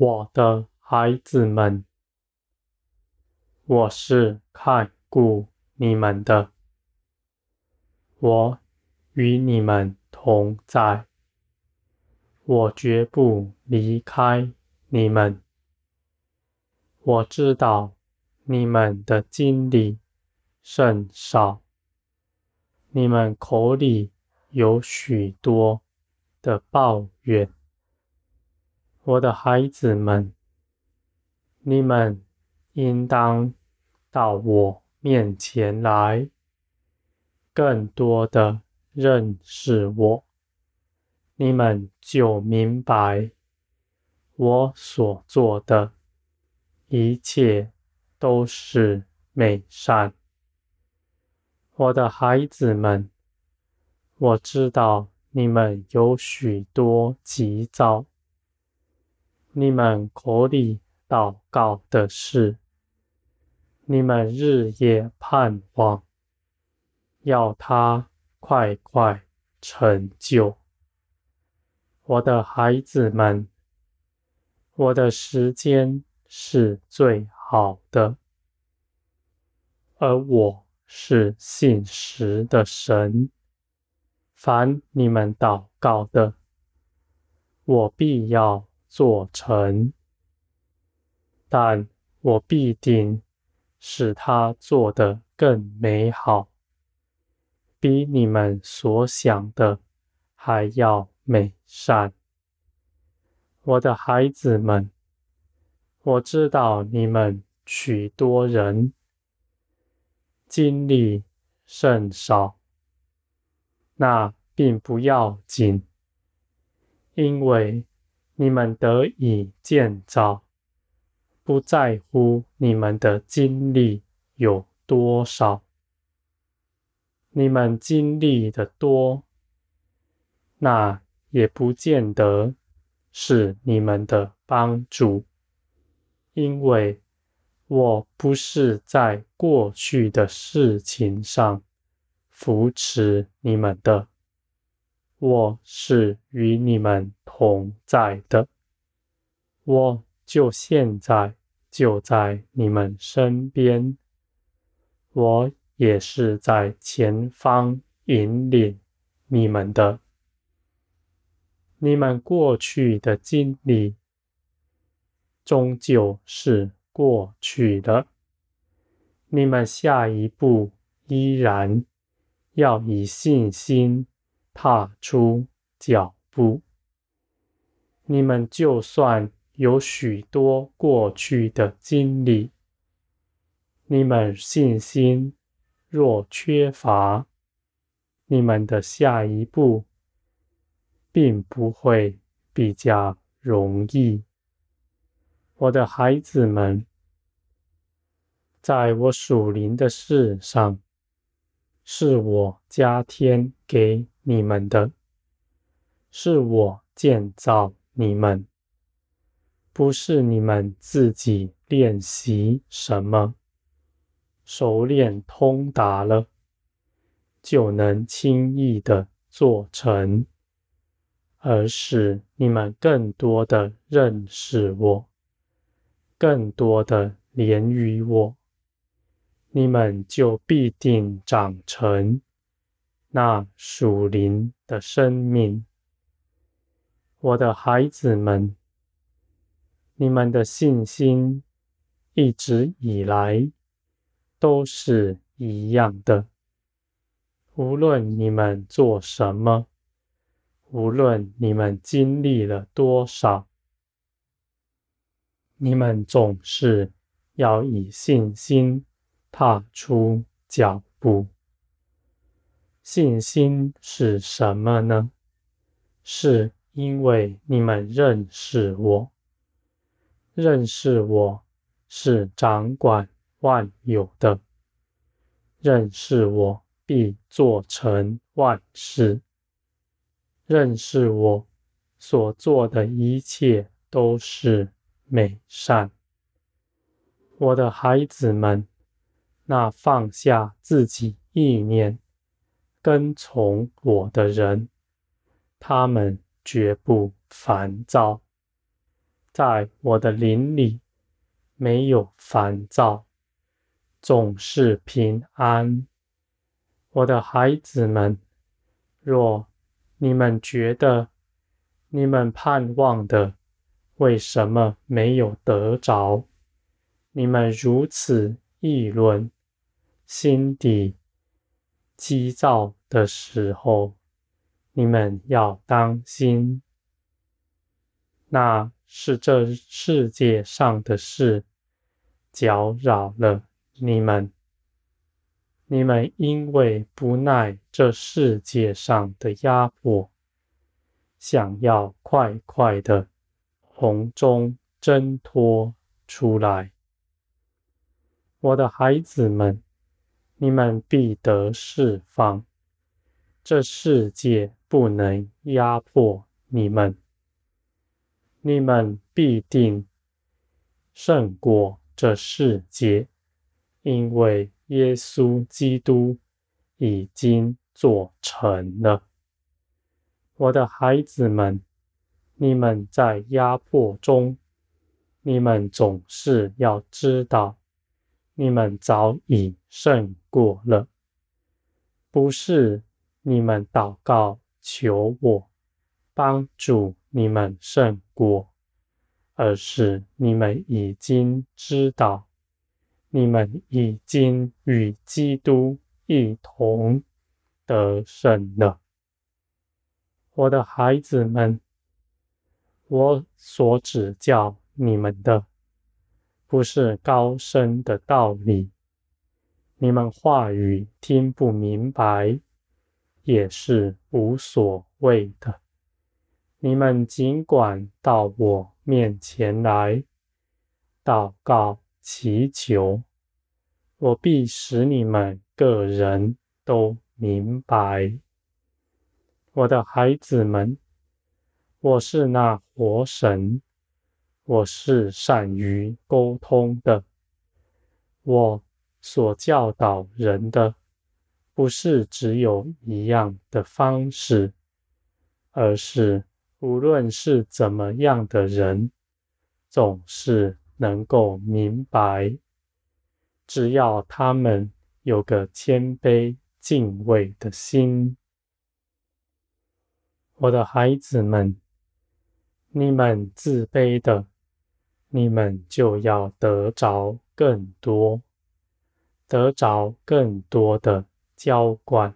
我的孩子们，我是看顾你们的，我与你们同在，我绝不离开你们。我知道你们的经历甚少，你们口里有许多的抱怨。我的孩子们，你们应当到我面前来，更多的认识我，你们就明白我所做的一切都是美善。我的孩子们，我知道你们有许多急躁，你们口里祷告的事，你们日夜盼望，要他快快成就。我的孩子们，我的时间是最好的，而我是信实的神。凡你们祷告的，我必要做成，但我必定使他做得更美好，比你们所想的还要美善。我的孩子们。我知道你们许多人经历甚少，那并不要紧，因为你们得以建造，不在乎你们的经历有多少。你们经历的多，那也不见得是你们的帮助。因为我不是在过去的事情上扶持你们的，我是与你们同在的。我就现在就在你们身边，我也是在前方引领你们的。你们过去的经历。终究是过去的。你们下一步依然要以信心踏出脚步。你们就算有许多过去的经历，你们信心若缺乏，你们的下一步并不会比较容易。我的孩子们，在我属灵的事上，是我加添给你们的，是我建造你们，不是你们自己练习什么，熟练通达了，就能轻易的做成，而是你们更多的认识我。更多的连于我，你们就必定长成那属灵的生命。我的孩子们，你们的信心一直以来都是一样的。无论你们做什么，无论你们经历了多少。你们总是要以信心踏出脚步。信心是什么呢？是因为你们认识我，认识我是掌管万有的，认识我必做成万事，认识我所做的一切都是。美善，我的孩子们，那放下自己意念、跟从我的人，他们绝不烦躁。在我的灵里没有烦躁，总是平安。我的孩子们，若你们觉得你们盼望的为什么没有得着，你们如此议论，心底急躁的时候，你们要当心，那是这世界上的事搅扰了你们。你们因为不耐这世界上的压迫，想要快快的从中挣脱出来。我的孩子们，你们必得释放。这世界不能压迫你们，你们必定胜过这世界，因为耶稣基督已经做成了。我的孩子们，你们在压迫中，你们总是要知道。你们早已胜过了，不是你们祷告求我帮助你们胜过，而是你们已经知道，你们已经与基督一同得胜了。我的孩子们，我所指教你们的。不是高深的道理，你们话语听不明白，也是无所谓的。你们尽管到我面前来，祷告祈求，我必使你们个人都明白。我的孩子们，我是那活神。我是善于沟通的。我所教导人的，不是只有一样的方式，而是无论是怎么样的人，总是能够明白。只要他们有个谦卑敬畏的心。我的孩子们，你们自卑的。你们就要得着更多，得着更多的浇灌。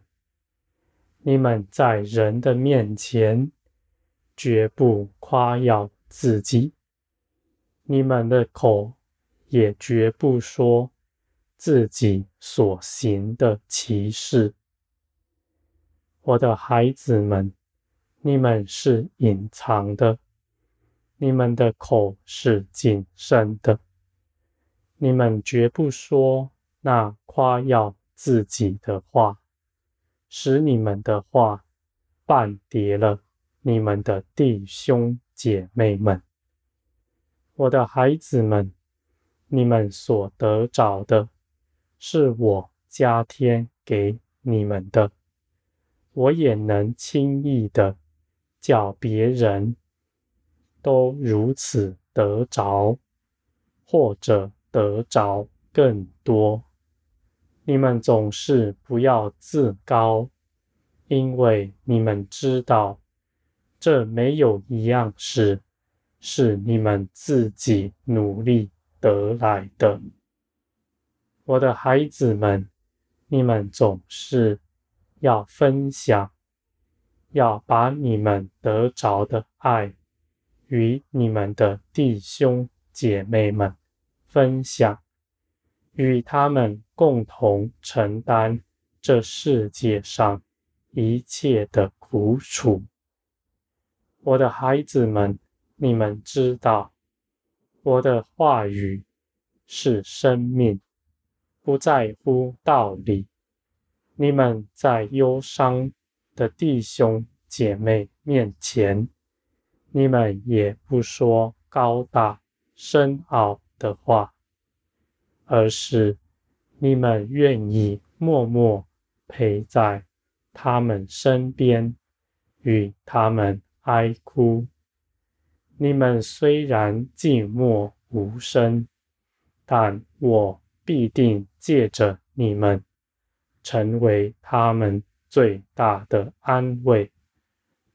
你们在人的面前绝不夸耀自己，你们的口也绝不说自己所行的奇事。我的孩子们，你们是隐藏的。你们的口是谨慎的，你们绝不说那夸耀自己的话，使你们的话绊跌了你们的弟兄姐妹们。我的孩子们，你们所得着的，是我加添给你们的，我也能轻易的叫别人。都如此得着，或者得着更多。你们总是不要自高，因为你们知道，这没有一样事是你们自己努力得来的。我的孩子们，你们总是要分享，要把你们得着的爱。与你们的弟兄姐妹们分享，与他们共同承担这世界上一切的苦楚。我的孩子们，你们知道，我的话语是生命，不在乎道理。你们在忧伤的弟兄姐妹面前。你们也不说高大深奥的话，而是你们愿意默默陪在他们身边，与他们哀哭。你们虽然寂寞无声，但我必定借着你们，成为他们最大的安慰，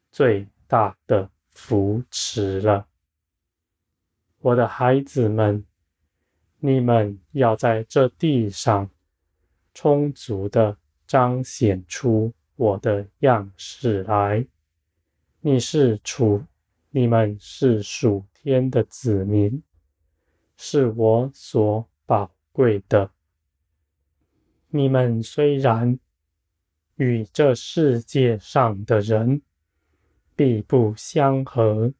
最大的扶持了。我的孩子们，你们要在这地上充足的彰显出我的样式来。你是属，你们是属天的子民，是我所宝贵的。你们虽然与这世界上的人必不相合，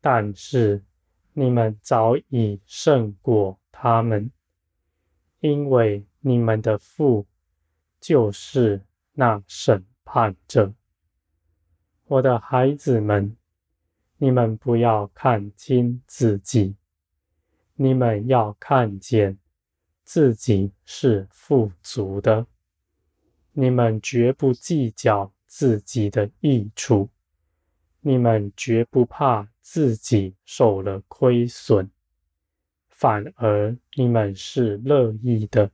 但是你们早已胜过他们，因为你们的父就是那审判者。我的孩子们，你们不要看轻自己，你们要看见自己是富足的，你们绝不计较自己的益处，你们绝不怕自己受了亏损，反而你们是乐意的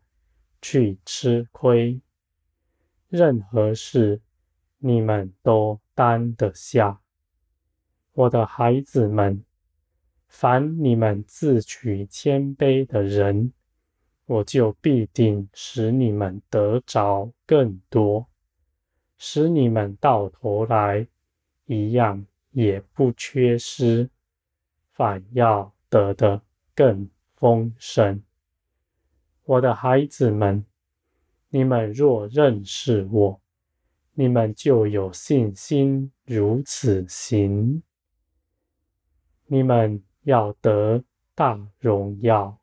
去吃亏，任何事你们都担得下，我的孩子们，凡你们自取谦卑的人，我就必定使你们得着更多，使你们到头来一样也不缺失，反要得的更丰盛。我的孩子们，你们若认识我，你们就有信心如此行，你们要得大荣耀。